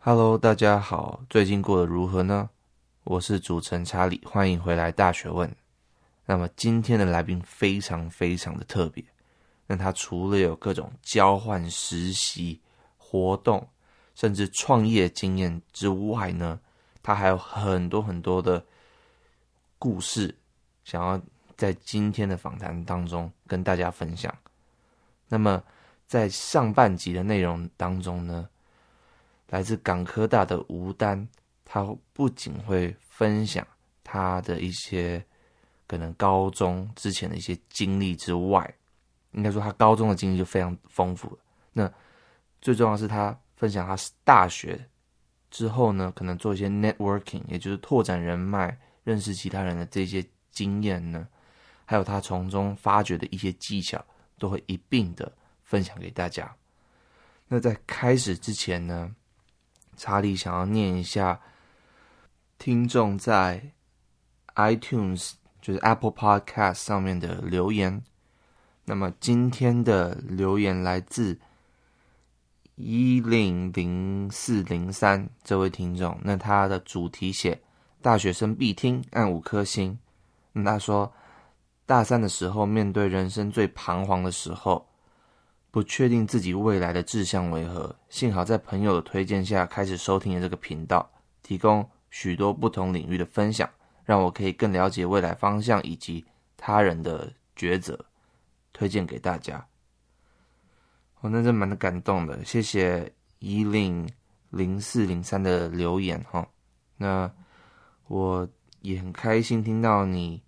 Hello，大家好，最近过得如何呢？我是主持人查理，欢迎回来《大学问》。那么今天的来宾非常非常的特别，那他除了有各种交换实习活动，甚至创业经验之外呢，他还有很多很多的故事，想要在今天的访谈当中跟大家分享。那么在上半集的内容当中呢，来自港科大的吴丹，他不仅会分享他的一些可能高中之前的一些经历之外，应该说他高中的经历就非常丰富了。那最重要的是他分享他大学之后呢，可能做一些 networking，也就是拓展人脉、认识其他人的这些经验呢，还有他从中发掘的一些技巧，都会一并的分享给大家。那在开始之前呢，查理想要念一下听众在 iTunes，就是 Apple Podcast 上面的留言。那么今天的留言来自一零零四零三这位听众，那他的主题写大学生必听，按五颗星。那他说，大三的时候，面对人生最彷徨的时候。不确定自己未来的志向为何，幸好在朋友的推荐下开始收听了这个频道，提供许多不同领域的分享，让我可以更了解未来方向以及他人的抉择，推荐给大家。我、哦、那真蛮感动的，谢谢一零零四零三的留言哈、哦。那我也很开心听到你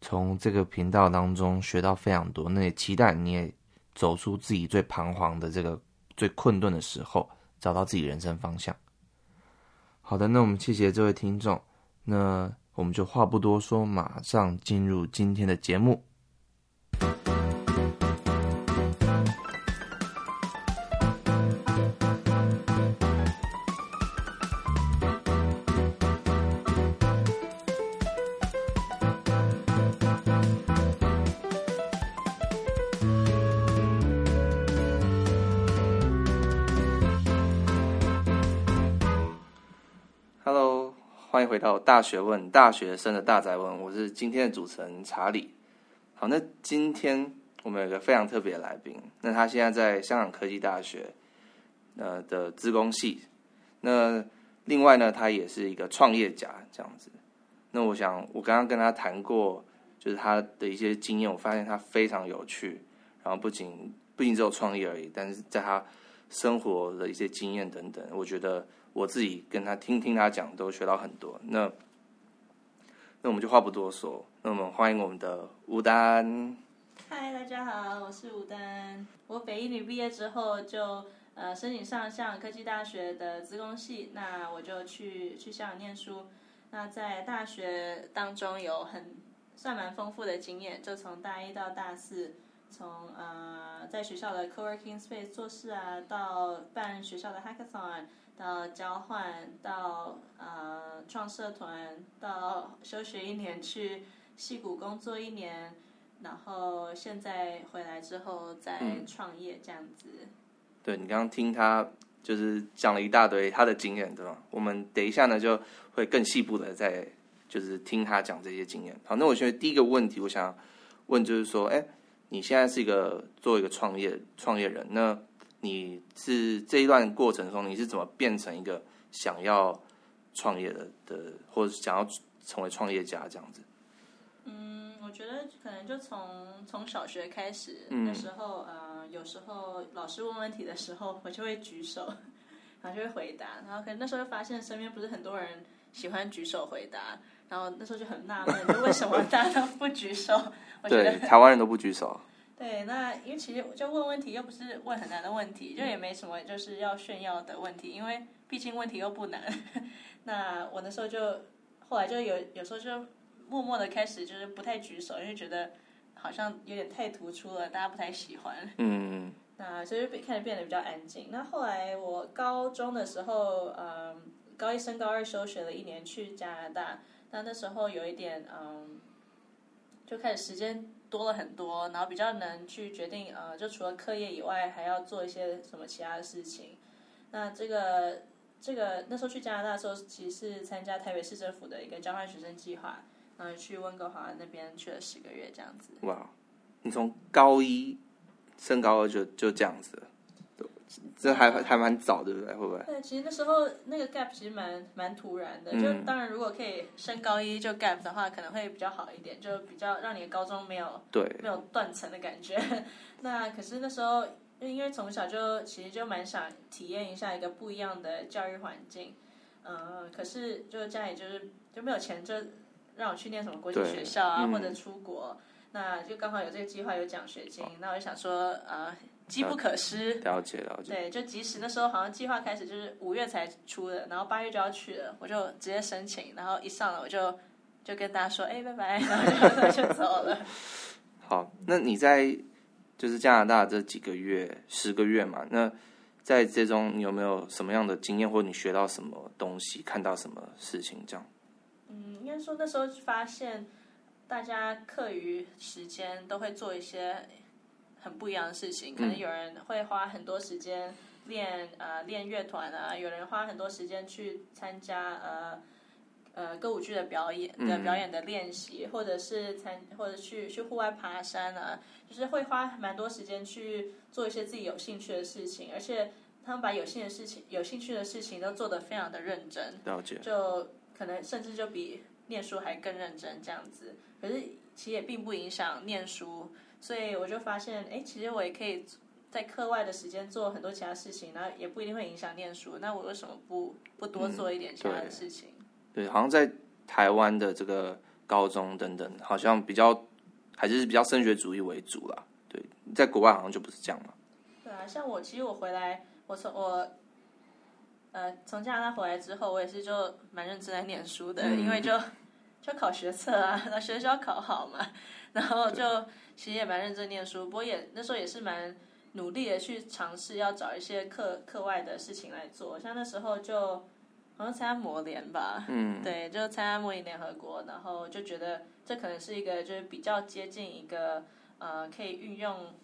从这个频道当中学到非常多，那也期待你也。走出自己最彷徨的这个最困顿的时候，找到自己人生方向。好的，那我们谢谢这位听众，那我们就话不多说，马上进入今天的节目。大学问，大学生的大哉问，我是今天的主持人查理。好，那今天我们有个非常特别的来宾，那他现在在香港科技大学呃的资工系，那另外呢，他也是一个创业家这样子。那我想，我刚刚跟他谈过，就是他的一些经验，我发现他非常有趣，然后不仅不仅只有创业而已，但是在他生活的一些经验等等，我觉得。我自己跟他听听他讲，都学到很多。那那我们就话不多说，那我们欢迎我们的吴丹。嗨，大家好，我是吴丹。我北一女毕业之后就呃申请上香港科技大学的资工系，那我就去去香港念书。那在大学当中有很算蛮丰富的经验，就从大一到大四，从呃在学校的 co-working space 做事啊，到办学校的 hackathon。到交换，到呃创社团，到休学一年去戏谷工作一年，然后现在回来之后再创业这样子。嗯、对，你刚刚听他就是讲了一大堆他的经验，对吧？我们等一下呢就会更细部的再就是听他讲这些经验。好，那我觉得第一个问题我想问就是说，哎，你现在是一个做一个创业创业人，那？你是这一段过程中，你是怎么变成一个想要创业的的，或者想要成为创业家这样子？嗯，我觉得可能就从从小学开始，那时候呃，有时候老师问问题的时候，我就会举手，然后就会回答，然后可能那时候就发现身边不是很多人喜欢举手回答，然后那时候就很纳闷，就为什么大家都不举手？我觉得对，台湾人都不举手。对，那因为其实就问问题又不是问很难的问题，就也没什么就是要炫耀的问题，因为毕竟问题又不难。那我那时候就后来就有有时候就默默的开始就是不太举手，因为觉得好像有点太突出了，大家不太喜欢。嗯。那所以就开始变得比较安静。那后来我高中的时候，嗯，高一升高二休学了一年去加拿大，那那时候有一点嗯，就开始时间。多了很多，然后比较能去决定，呃，就除了课业以外，还要做一些什么其他的事情。那这个这个那时候去加拿大的时候，其实是参加台北市政府的一个交换学生计划，然后去温哥华那边去了十个月这样子。哇，你从高一升高二就就这样子。这还还蛮早，对不对？会不会？对，其实那时候那个 gap 其实蛮蛮突然的。就当然，如果可以升高一就 gap 的话，可能会比较好一点，就比较让你的高中没有对没有断层的感觉。那可是那时候，因为从小就其实就蛮想体验一下一个不一样的教育环境。嗯，可是就家里就是就没有钱，就让我去念什么国际学校啊，或者出国。那就刚好有这个计划，有奖学金，那我就想说啊。呃机不可失，了解了解。对，就即使那时候好像计划开始就是五月才出的，然后八月就要去了，我就直接申请，然后一上了我就就跟大家说，哎，拜拜，然后就 就走了。好，那你在就是加拿大这几个月，十个月嘛，那在这中你有没有什么样的经验，或者你学到什么东西，看到什么事情这样？嗯，应该说那时候发现大家课余时间都会做一些。很不一样的事情，可能有人会花很多时间练呃练乐团啊，有人花很多时间去参加呃呃歌舞剧的表演的表演的练习，或者是参或者去去户外爬山啊，就是会花蛮多时间去做一些自己有兴趣的事情，而且他们把有兴的事情有兴趣的事情都做得非常的认真，了解，就可能甚至就比念书还更认真这样子，可是其实也并不影响念书。所以我就发现，哎，其实我也可以在课外的时间做很多其他事情，然后也不一定会影响念书。那我为什么不不多做一点其他的事情？嗯、对，对，好像在台湾的这个高中等等，好像比较还是比较升学主义为主啦。对，在国外好像就不是这样了。对啊，像我其实我回来，我从我呃从加拿大回来之后，我也是就蛮认真在念书的，嗯、因为就就考学测啊，那学校考好嘛，然后就。其实也蛮认真念书，不过也那时候也是蛮努力的去尝试要找一些课课外的事情来做，像那时候就好像参加模联吧，嗯，对，就参加模拟联合国，然后就觉得这可能是一个就是比较接近一个呃可以运用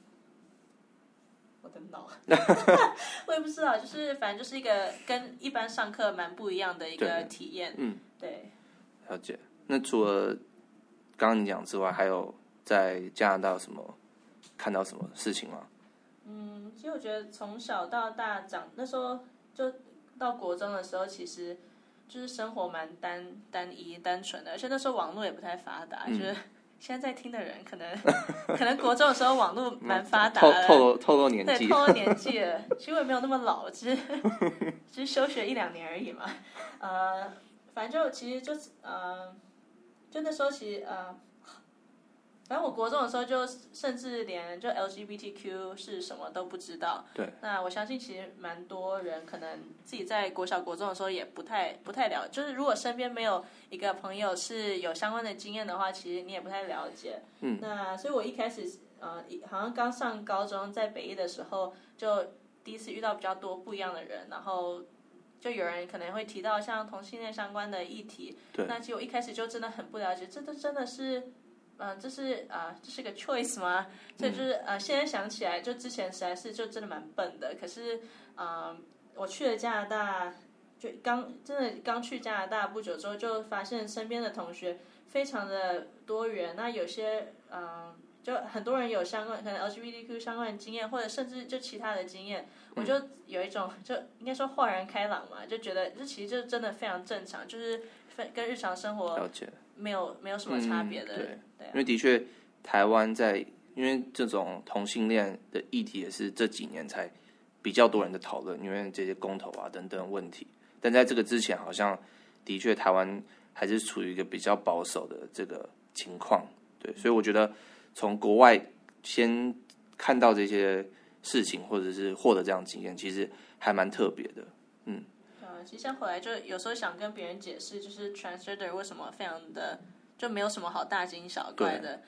我的脑，我也不知道，就是反正就是一个跟一般上课蛮不一样的一个体验，嗯，对，了解。那除了刚刚你讲之外，还有？在加拿大有什么看到什么事情吗？嗯，其实我觉得从小到大长那时候就到国中的时候，其实就是生活蛮单单一单纯的，而且那时候网络也不太发达。嗯、就是现在在听的人可能 可能国中的时候网络蛮发达的，透露透露年纪，对，透露年 纪了。其实我也没有那么老，只是 只是休学一两年而已嘛。呃，反正就其实就是呃，就那时候其实呃。反正我国中的时候，就甚至连就 LGBTQ 是什么都不知道。对。那我相信，其实蛮多人可能自己在国小、国中的时候也不太、不太了解。就是如果身边没有一个朋友是有相关的经验的话，其实你也不太了解。嗯。那所以我一开始，呃，好像刚上高中在北艺的时候，就第一次遇到比较多不一样的人，然后就有人可能会提到像同性恋相关的议题。对。那其实我一开始就真的很不了解，这都真的是。嗯、呃，这是啊、呃，这是个 choice 吗？所以就是呃，现在想起来，就之前实在是就真的蛮笨的。可是，嗯、呃，我去了加拿大，就刚真的刚去加拿大不久之后，就发现身边的同学非常的多元。那有些嗯、呃，就很多人有相关可能 LGBTQ 相关的经验，或者甚至就其他的经验，我就有一种就应该说豁然开朗嘛，就觉得这其实就真的非常正常，就是跟跟日常生活。没有没有什么差别的，嗯、对，对啊、因为的确台湾在因为这种同性恋的议题也是这几年才比较多人的讨论，因为这些公投啊等等问题。但在这个之前，好像的确台湾还是处于一个比较保守的这个情况，对，所以我觉得从国外先看到这些事情，或者是获得这样经验，其实还蛮特别的，嗯。其实像回来就有时候想跟别人解释，就是 transgender 为什么非常的就没有什么好大惊小怪的，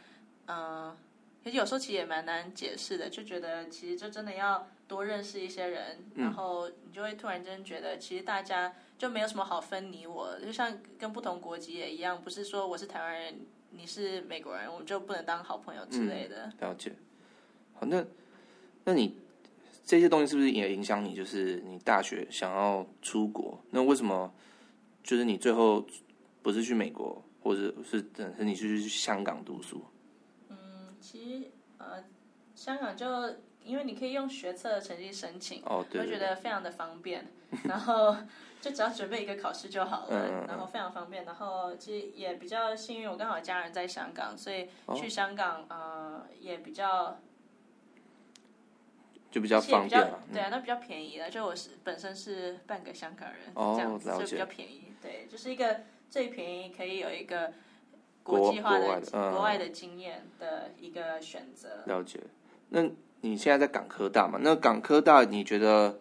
嗯，其实有时候其实也蛮难解释的，就觉得其实就真的要多认识一些人，嗯、然后你就会突然间觉得，其实大家就没有什么好分你我，就像跟不同国籍也一样，不是说我是台湾人，你是美国人，我们就不能当好朋友之类的。嗯、了解。好，那那你。这些东西是不是也影响你？就是你大学想要出国，那为什么就是你最后不是去美国，或者是等是你是去香港读书？嗯，其实呃，香港就因为你可以用学测的成绩申请，哦，对，对，对，我觉得非常的方便，然后就只要准备一个考试就好了，嗯，然后非常方便，然后其实也比较幸运，我刚好家人在香港，所以去香港，哦，呃也比较。就比较方便了，对啊，那比较便宜了。就我是本身是半个香港人，哦，这样子就比较便宜。对，就是一个最便宜可以有一个国际化的国外的，嗯、国外的经验的一个选择。了解。那你现在在港科大嘛？那港科大你觉得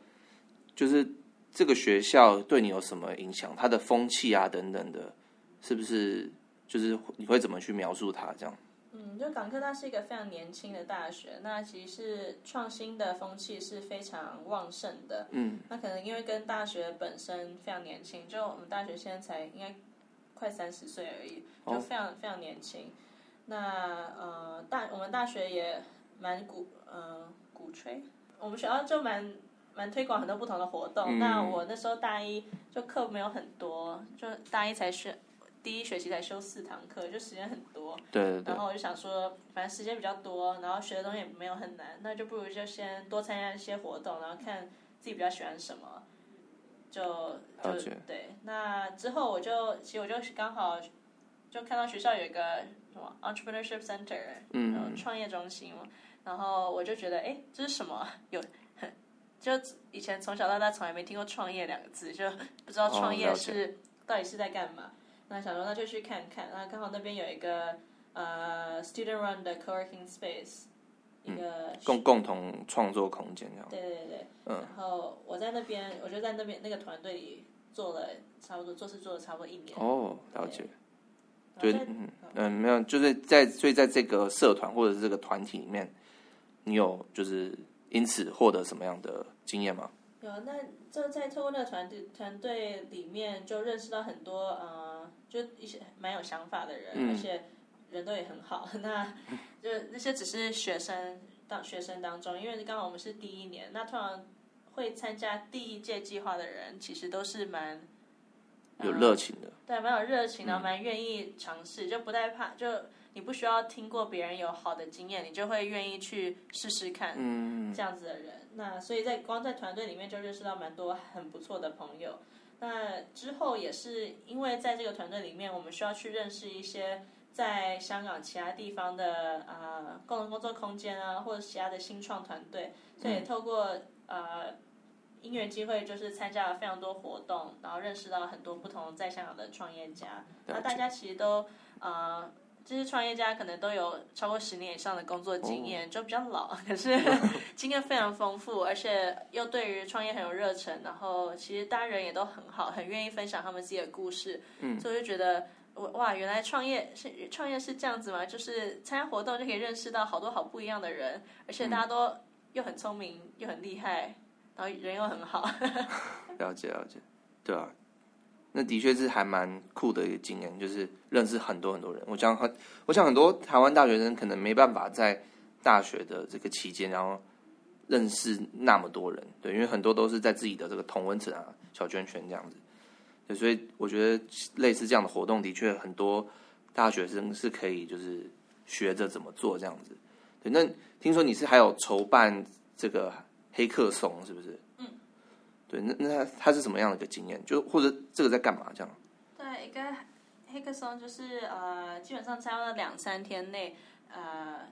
就是这个学校对你有什么影响？它的风气啊等等的，是不是就是你会怎么去描述它这样？嗯，就港科大是一个非常年轻的大学，那其实是创新的风气是非常旺盛的。嗯，那可能因为跟大学本身非常年轻，就我们大学现在才应该快三十岁而已，就非常、哦、非常年轻。那呃大我们大学也蛮鼓呃鼓吹，我们学校就蛮蛮推广很多不同的活动。嗯、那我那时候大一就课没有很多，就大一才学。第一学期才修四堂课，就时间很多。对对对。然后我就想说，反正时间比较多，然后学的东西也没有很难，那就不如就先多参加一些活动，然后看自己比较喜欢什么，就就对。那之后我就其实我就刚好就看到学校有一个什么 entrepreneurship center，嗯，然后创业中心嘛，然后我就觉得，哎，这是什么？有很 就以前从小到大从来没听过创业两个字，就不知道创业是、哦、到底是在干嘛。那想说那就去看看，那刚好那边有一个呃 student run 的 co-working space，一个、嗯、共共同创作空间这样。对对对，嗯。然后我在那边，我就在那边那个团队里做了差不多，做事做了差不多一年。哦，了解。对，嗯嗯，没有，就是在所以在这个社团或者是这个团体里面，你有就是因此获得什么样的经验吗？有，那就在透过那个团队团队里面，就认识到很多呃，就一些蛮有想法的人，嗯、而且人都也很好。那就那些只是学生当学生当中，因为刚好我们是第一年，那通常会参加第一届计划的人，其实都是蛮有热情的，对，蛮有热情的，蛮愿意尝试，就不太怕就。你不需要听过别人有好的经验，你就会愿意去试试看。嗯，这样子的人，那所以在光在团队里面就认识到蛮多很不错的朋友。那之后也是因为在这个团队里面，我们需要去认识一些在香港其他地方的啊、呃、共同工作空间啊，或者其他的新创团队。所以透过呃因缘机会，就是参加了非常多活动，然后认识到很多不同在香港的创业家。那大家其实都呃。这些创业家可能都有超过十年以上的工作经验，就比较老，可是 经验非常丰富，而且又对于创业很有热忱。然后其实大家人也都很好，很愿意分享他们自己的故事。嗯，所以我就觉得，哇，原来创业是创业是这样子吗？就是参加活动就可以认识到好多好不一样的人，而且大家都又很聪明又很厉害，然后人又很好。了解了解，对啊。那的确是还蛮酷的一个经验，就是认识很多很多人。我想很，我想很多台湾大学生可能没办法在大学的这个期间，然后认识那么多人，对，因为很多都是在自己的这个同温层啊、小圈圈这样子。对，所以我觉得类似这样的活动，的确很多大学生是可以就是学着怎么做这样子。对，那听说你是还有筹办这个黑客松，是不是？对，那那他他是什么样的一个经验？就或者这个在干嘛？这样？对，一个黑客松就是呃，基本上参加了两三天内，呃，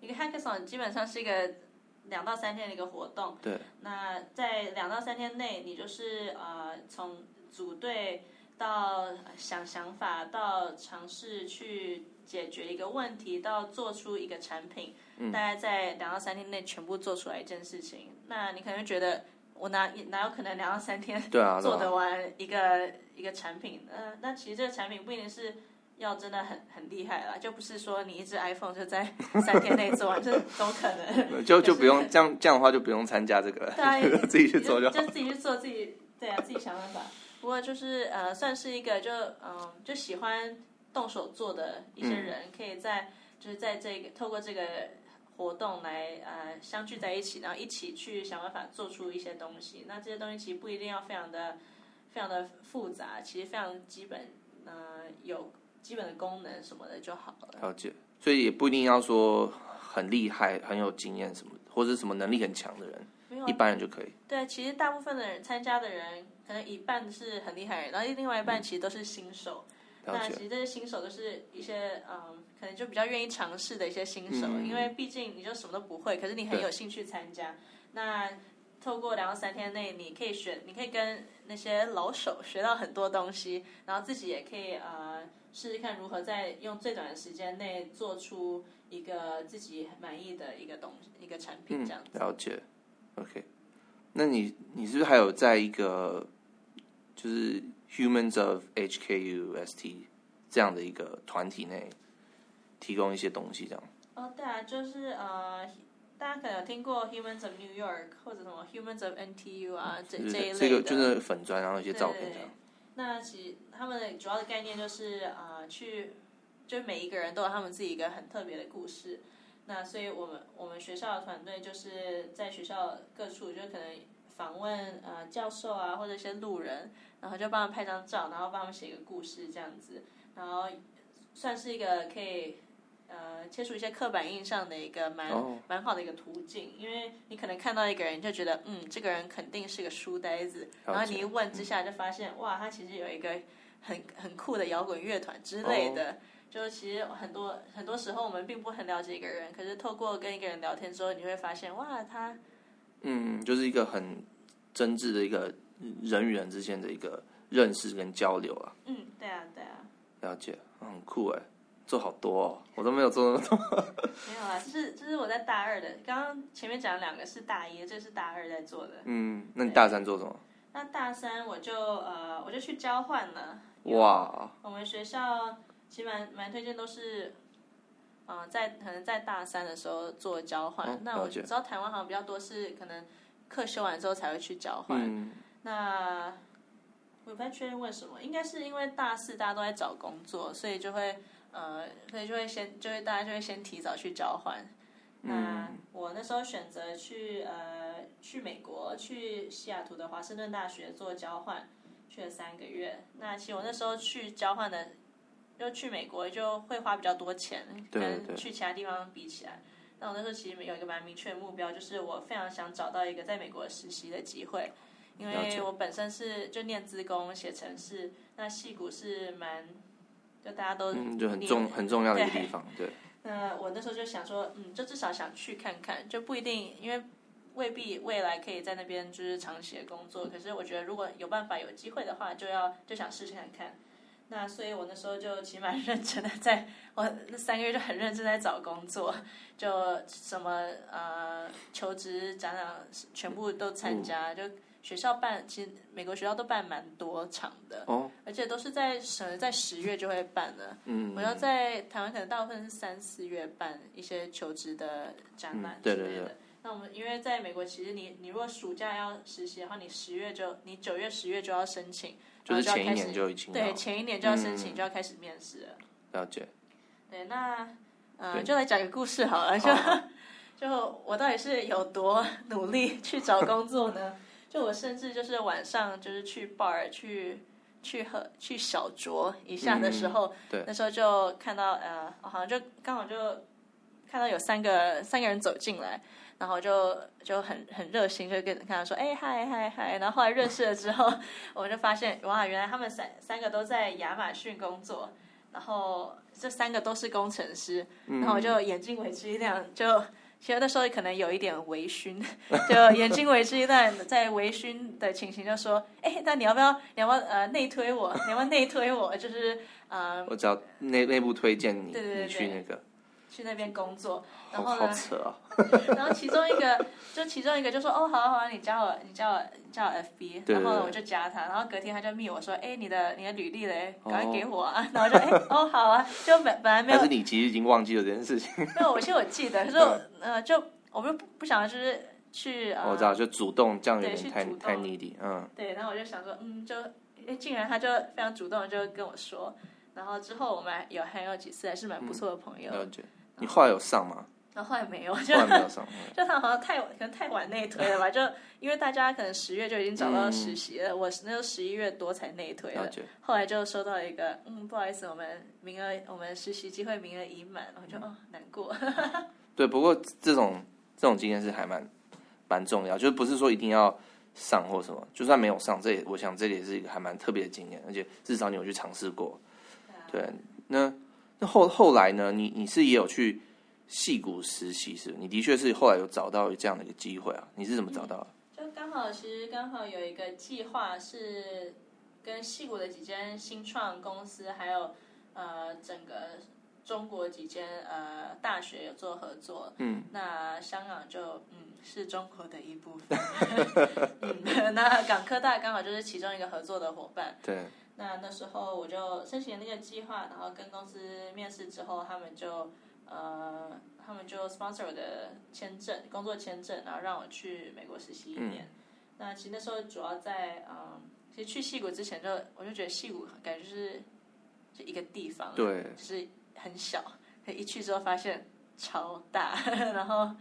一个黑客松基本上是一个两到三天的一个活动。对。那在两到三天内，你就是呃，从组队到想想法，到尝试去解决一个问题，到做出一个产品，嗯、大概在两到三天内全部做出来一件事情。那你可能会觉得。我哪哪有可能两到三天做得完一个、一个产品？嗯、呃，那其实这个产品不一定是要真的很很厉害啦，就不是说你一只 iPhone 就在三天内做完，这都可能？就就不用这样这样的话就不用参加这个了，对啊，自己去做就好，就，就自己去做自己对啊，自己想办法。不过就是呃，算是一个就嗯、呃，就喜欢动手做的一些人，嗯、可以在就是在这个透过这个活动来呃相聚在一起，然后一起去想办法做出一些东西。那这些东西其实不一定要非常的非常的复杂，其实非常基本，呃，有基本的功能什么的就好了。了解，所以也不一定要说很厉害、很有经验什么，或者什么能力很强的人，一般人就可以。对，其实大部分的人参加的人，可能一半是很厉害人，然后另外一半其实都是新手。嗯那其实这些新手都是一些嗯，可能就比较愿意尝试的一些新手，嗯、因为毕竟你就什么都不会，可是你很有兴趣参加。那透过两到三天内，你可以选，你可以跟那些老手学到很多东西，然后自己也可以呃试试看如何在用最短的时间内做出一个自己满意的一个东一个产品这样子。嗯、了解，OK。那你你是不是还有在一个就是？Humans of HKUST 这样的一个团体内提供一些东西，这样。哦，对啊，就是呃，大家可能有听过 Humans of New York 或者什么 Humans of NTU 啊，这这一类的。这个就是粉砖，然后一些照片这样。那其实他们的主要的概念就是啊、呃，去，就每一个人都有他们自己一个很特别的故事。那所以我们我们学校的团队就是在学校各处就可能。访问呃教授啊，或者一些路人，然后就帮他们拍张照，然后帮他们写一个故事这样子，然后算是一个可以呃切除一些刻板印象的一个蛮、oh. 蛮好的一个途径，因为你可能看到一个人就觉得嗯这个人肯定是个书呆子，然后你一问之下就发现、嗯、哇他其实有一个很很酷的摇滚乐团之类的，oh. 就其实很多很多时候我们并不很了解一个人，可是透过跟一个人聊天之后，你会发现哇他。嗯，就是一个很真挚的一个人与人之间的一个认识跟交流啊。嗯，对啊，对啊。了解，很酷哎，做好多哦，我都没有做那么多。没有啊，这是这是我在大二的，刚刚前面讲了两个是大一，这是大二在做的。嗯，那你大三做什么？那大三我就呃，我就去交换了。哇。我们学校其实蛮蛮推荐都是。嗯、呃，在可能在大三的时候做交换，哦、那我知道台湾好像比较多是可能课修完之后才会去交换。嗯、那我不太确定为什么，应该是因为大四大家都在找工作，所以就会呃，所以就会先就会大家就会先提早去交换。嗯、那我那时候选择去呃去美国，去西雅图的华盛顿大学做交换，去了三个月。那其实我那时候去交换的。就去美国就会花比较多钱，跟去其他地方比起来。那我那时候其实有一个蛮明确的目标，就是我非常想找到一个在美国实习的机会，因为我本身是就念资工写程式，那戏骨是蛮就大家都嗯就很重很重要的一个地方，对。那我那时候就想说，嗯，就至少想去看看，就不一定，因为未必未来可以在那边就是长期的工作。可是我觉得如果有办法有机会的话，就要就想试试看看。那所以，我那时候就起码 认真的在，在我那三个月就很认真在找工作，就什么呃求职展览全部都参加，嗯、就学校办，其实美国学校都办蛮多场的，哦，而且都是在省在十月就会办了，嗯，我要在台湾可能大部分是三四月办一些求职的展览之类的。嗯、对对对。那我们因为在美国，其实你你如果暑假要实习的话，你十月就你九月十月就要申请。就是前一年就已经对，前一年就要申请，就要开始面试了。了解。对，那呃，就来讲个故事好了。就 就我到底是有多努力去找工作呢？就我甚至就是晚上就是去 bar 去去喝去小酌一下的时候，对，那时候就看到呃，好像就刚好就看到有三个三个人走进来。然后就就很很热心，就跟跟他说：“哎，嗨嗨嗨！”然后后来认识了之后，我就发现哇，原来他们三三个都在亚马逊工作，然后这三个都是工程师。然后我就眼睛为之一亮，就其实那时候可能有一点微醺，就眼睛为之一段，在微醺的情形就说：“哎，那你要不要你要不要呃内推我？你要不要内推我？就是呃，我只要内内部推荐你，对对对对，你去那个。”去那边工作，然后呢？好扯啊！然后其中一个，就其中一个就说：“哦，好啊好啊，你加我，你加我，加我 FB。”然后呢，我就加他，然后隔天他就密我说：“哎，你的你的履历嘞，赶快给我啊！”然后就哎，哦，好啊，就本本来没有。但是你其实已经忘记了这件事情。没有，我其实我记得，可是我呃，就我不不想就是去。我知道，就主动这样有点太太 needy，嗯。对，然后我就想说，嗯，就哎，竟然他就非常主动就跟我说，然后之后我们有还有几次还是蛮不错的朋友。了解。你后来有上吗？然后后来没有，就后来没有上，就他好像太可能太晚内推了吧，就因为大家可能十月就已经找到实习了，嗯、我那时候十一月多才内推了，了后来就收到一个，嗯，不好意思，我们名额我们实习机会名额已满，我就、嗯、哦难过。对，不过这种这种经验是还蛮蛮重要，就是不是说一定要上或什么，就算没有上，这也我想这里也是一个还蛮特别的经验，而且至少你有去尝试过。对，那那后后来呢？你你是也有去。戏谷实习是，你的确是后来有找到这样的一个机会啊？你是怎么找到的？就刚好，其实刚好有一个计划是跟戏谷的几间新创公司，还有呃整个中国几间呃大学有做合作。嗯，那香港就嗯是中国的一部分。嗯，那港科大刚好就是其中一个合作的伙伴。对。那那时候我就申请了那个计划，然后跟公司面试之后，他们就。呃，他们就 sponsor 我的签证，工作签证，然后让我去美国实习一年。嗯、那其实那时候主要在，嗯，其实去戏谷之前就，我就觉得戏谷感觉就是就一个地方，对，就是很小。可一去之后发现超大，然后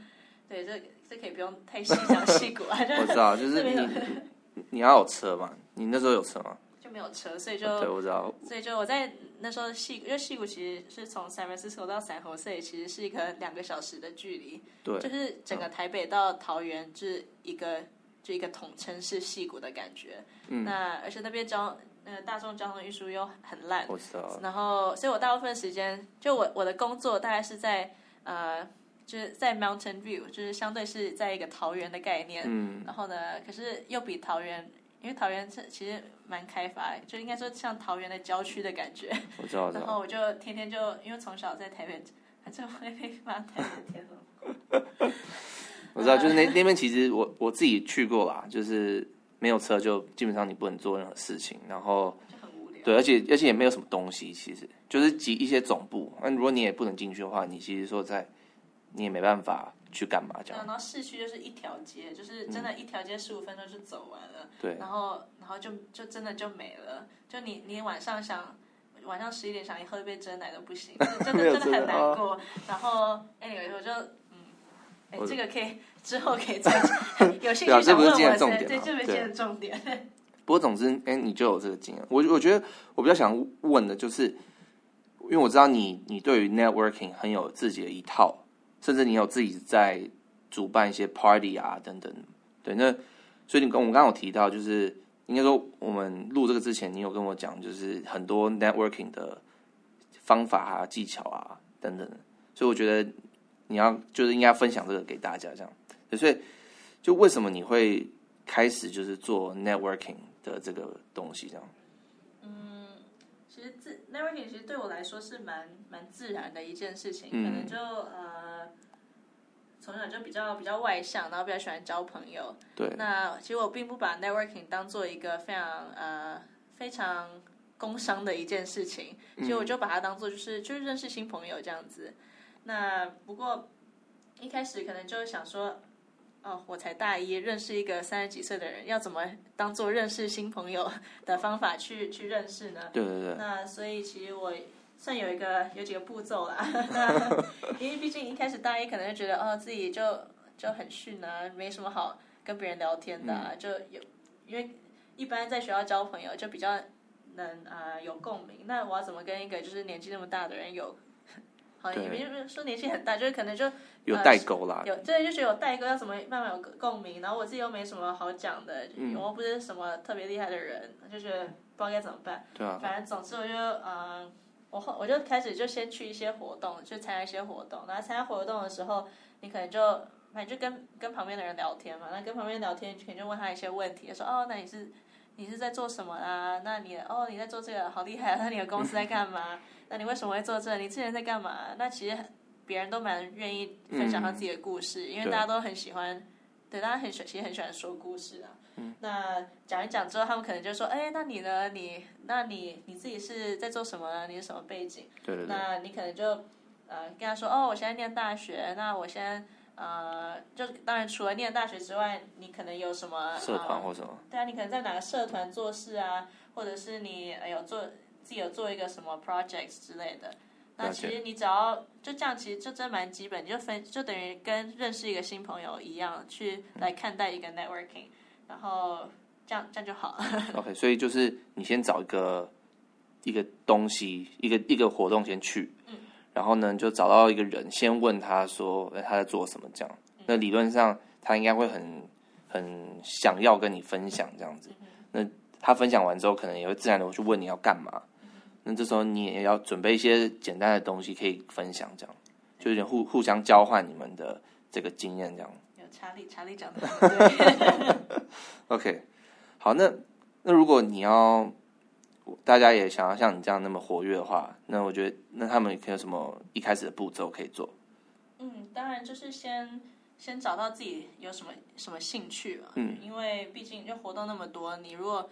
对，这这可以不用太细讲戏谷啊。我知道，就是你你要有车嘛？你那时候有车吗？没有车，所以就对，我知道。所以就我在那时候矽，因为矽谷其实是从 San Francisco 到 San Jose，其实是一个两个小时的距离。对，就是整个台北到桃园，就是一个就一个统称是矽谷的感觉。嗯。那而且那边交呃大众交通运输又很烂，我知道。然后，所以我大部分时间就我我的工作大概是在呃就是在 Mountain View，就是相对是在一个桃园的概念。嗯。然后呢，可是又比桃园。因为桃园这其实蛮开发，就应该说像桃园的郊区的感觉。我知道，然后我就天天就因为从小在台北，就会被骂台北天龙。我知道，就是那那边其实我我自己去过啦，就是没有车就基本上你不能做任何事情，然后就很无聊。对，而且而且也没有什么东西，其实就是集一些总部。那如果你也不能进去的话，你其实说在你也没办法。去干嘛？这样。然后市区就是一条街，就是真的，一条街十五分钟就走完了。对。然后，然后就就真的就没了。就你你晚上想，晚上十一点想你喝一杯真奶都不行，真的真的很难过。然后，anyway，我就嗯，哎，这个可以之后可以再 有兴趣想 问我，对，这不是今天的重点。不过总之，哎，你就有这个经验。我我觉得我比较想问的就是，因为我知道你你对于 networking 很有自己的一套。甚至你有自己在主办一些 party 啊等等，对，那所以你跟我们刚刚有提到，就是应该说我们录这个之前，你有跟我讲，就是很多 networking 的方法啊、技巧啊等等，所以我觉得你要就是应该分享这个给大家，这样。所以就为什么你会开始就是做 networking 的这个东西，这样？嗯，其实自 networking 其实对我来说是蛮蛮自然的一件事情，嗯、可能就呃。从小就比较比较外向，然后比较喜欢交朋友。对。那其实我并不把 networking 当做一个非常呃非常工商的一件事情，其实我就把它当做就是就是认识新朋友这样子。那不过一开始可能就想说，哦，我才大一，认识一个三十几岁的人，要怎么当做认识新朋友的方法去去认识呢？对对对。那所以其实我。算有一个有几个步骤啦，那 因为毕竟一开始大一可能就觉得哦自己就就很逊啊，没什么好跟别人聊天的，啊，嗯、就有因为一般在学校交朋友就比较能啊、呃、有共鸣。那我要怎么跟一个就是年纪那么大的人有，好也没有说年纪很大，就是可能就有代沟啦，呃、有对就觉得有代沟，要怎么慢慢有共鸣。然后我自己又没什么好讲的，嗯、我又不是什么特别厉害的人，就觉得不知道该怎么办。对啊，反正总之我就嗯。呃我后我就开始就先去一些活动，去参加一些活动。然后参加活动的时候，你可能就反正就跟跟旁边的人聊天嘛。那跟旁边聊天，可能就问他一些问题，说哦，那你是你是在做什么啊？那你哦你在做这个好厉害啊！那你的公司在干嘛？那你为什么会做这个？你之前在干嘛？那其实别人都蛮愿意分享他自己的故事，嗯、因为大家都很喜欢，对，对大家很喜其实很喜欢说故事啊。嗯、那讲一讲之后，他们可能就说：“哎，那你呢？你那你你自己是在做什么呢？你是什么背景？”对对对。那你可能就呃跟他说：“哦，我现在念大学。那我现在呃就当然除了念大学之外，你可能有什么社团或什么？对啊，你可能在哪个社团做事啊？或者是你有做自己有做一个什么 projects 之类的？那其实你只要就这样，其实就真蛮基本，你就分就等于跟认识一个新朋友一样去来看待一个 networking，、嗯、然后这样这样就好。OK，所以就是你先找一个一个东西，一个一个活动先去，嗯，然后呢就找到一个人，先问他说他在做什么这样。嗯、那理论上他应该会很很想要跟你分享这样子。嗯、那他分享完之后，可能也会自然的去问你要干嘛。那这时候你也要准备一些简单的东西可以分享，这样就有点互互相交换你们的这个经验，这样。有查理，查理讲的 对。OK，好，那那如果你要大家也想要像你这样那么活跃的话，那我觉得那他们可以有什么一开始的步骤可以做？嗯，当然就是先先找到自己有什么什么兴趣嘛。嗯，因为毕竟就活动那么多，你如果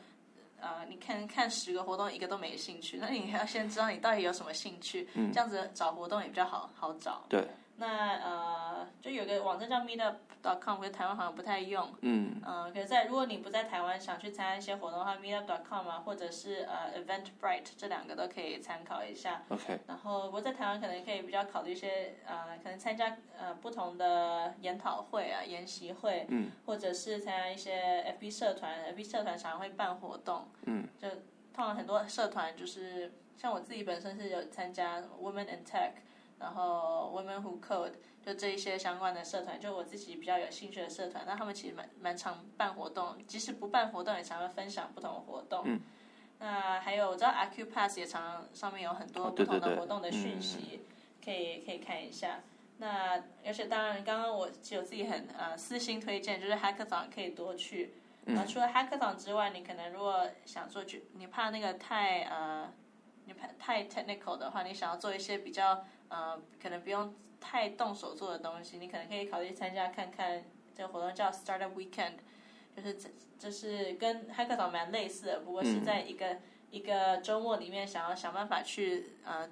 呃，你看看十个活动一个都没兴趣，那你要先知道你到底有什么兴趣，嗯、这样子找活动也比较好好找。对。那呃，就有个网站叫 Meetup.com，可是台湾好像不太用。嗯。呃，可是在如果你不在台湾，想去参加一些活动的话，Meetup.com 啊，或者是呃 Eventbrite 这两个都可以参考一下。OK。然后不过在台湾可能可以比较考虑一些呃，可能参加呃不同的研讨会啊、研习会，嗯，或者是参加一些 FB 社团，FB 社团常常会办活动，嗯，就通常很多社团就是像我自己本身是有参加 Women in Tech。然后 Women Who Code 就这一些相关的社团，就我自己比较有兴趣的社团，那他们其实蛮蛮常办活动，即使不办活动，也常常分享不同的活动。嗯。那还有我知道 Acupass 也常常上面有很多不同的活动的讯息，哦、对对对可以可以看一下。那而且当然，刚刚我只有自己很呃私心推荐，就是 Hackathon 可以多去。嗯。然后除了 Hackathon 之外，你可能如果想做，就你怕那个太呃，你怕太 technical 的话，你想要做一些比较。呃，可能不用太动手做的东西，你可能可以考虑参加看看。这个活动叫 Startup Weekend，就是这这是跟 Hackathon 蛮类似的，不过是在一个、嗯、一个周末里面，想要想办法去呃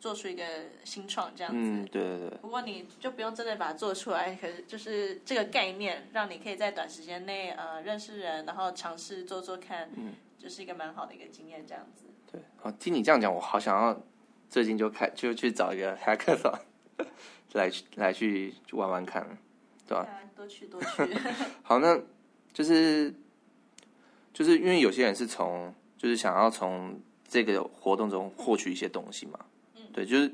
做出一个新创这样子。嗯，对对对。不过你就不用真的把它做出来，可是就是这个概念，让你可以在短时间内呃认识人，然后尝试做做看，嗯，就是一个蛮好的一个经验这样子。对，好，听你这样讲，我好想要。最近就开就去找一个 hackathon 来来去玩玩看，对吧？多去多去。好，那就是就是因为有些人是从就是想要从这个活动中获取一些东西嘛，嗯，对，就是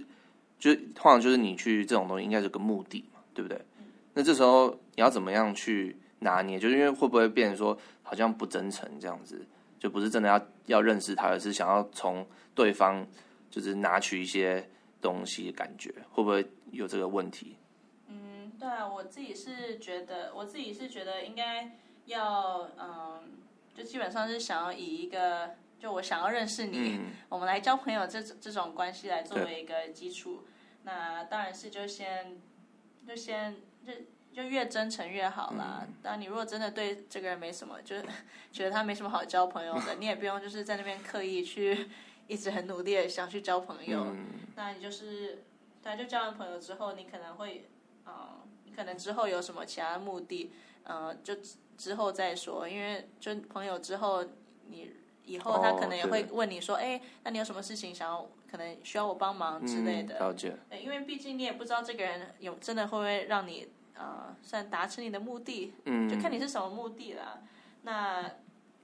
就是通常就是你去这种东西应该是个目的嘛，对不对？嗯，那这时候你要怎么样去拿捏？就是因为会不会变成说好像不真诚这样子，就不是真的要要认识他，而是想要从对方。就是拿取一些东西的感觉，会不会有这个问题？嗯，对啊，我自己是觉得，我自己是觉得应该要，嗯，就基本上是想要以一个，就我想要认识你，嗯、我们来交朋友这这种关系来作为一个基础。那当然是就先，就先就就越真诚越好啦。嗯、当然，你如果真的对这个人没什么，就是 觉得他没什么好交朋友的，你也不用就是在那边刻意去。一直很努力的想去交朋友，嗯、那你就是，对，就交完朋友之后，你可能会，嗯、呃，你可能之后有什么其他的目的，嗯、呃，就之后再说。因为就朋友之后，你以后他可能也会问你说，哎、哦，那你有什么事情想要，可能需要我帮忙之类的。嗯、了解。对，因为毕竟你也不知道这个人有真的会不会让你，呃，算达成你的目的，嗯，就看你是什么目的啦。那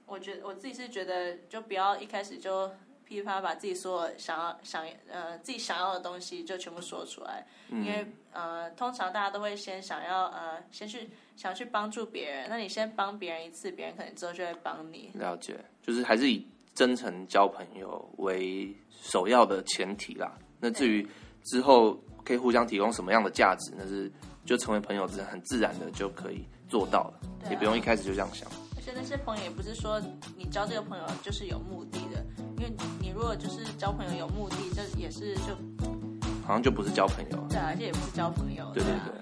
我觉得我自己是觉得，就不要一开始就。噼里啪啦把自己所有想要想呃自己想要的东西就全部说出来，嗯、因为呃通常大家都会先想要呃先去想去帮助别人，那你先帮别人一次，别人可能之后就会帮你。了解，就是还是以真诚交朋友为首要的前提啦。那至于之后可以互相提供什么样的价值，那是就成为朋友是很自然的就可以做到了，啊、也不用一开始就这样想。而且那些朋友也不是说你交这个朋友就是有目的的，因为你如果就是交朋友有目的，这也是就好像就不是交朋友。对啊，这也不是交朋友。对对对。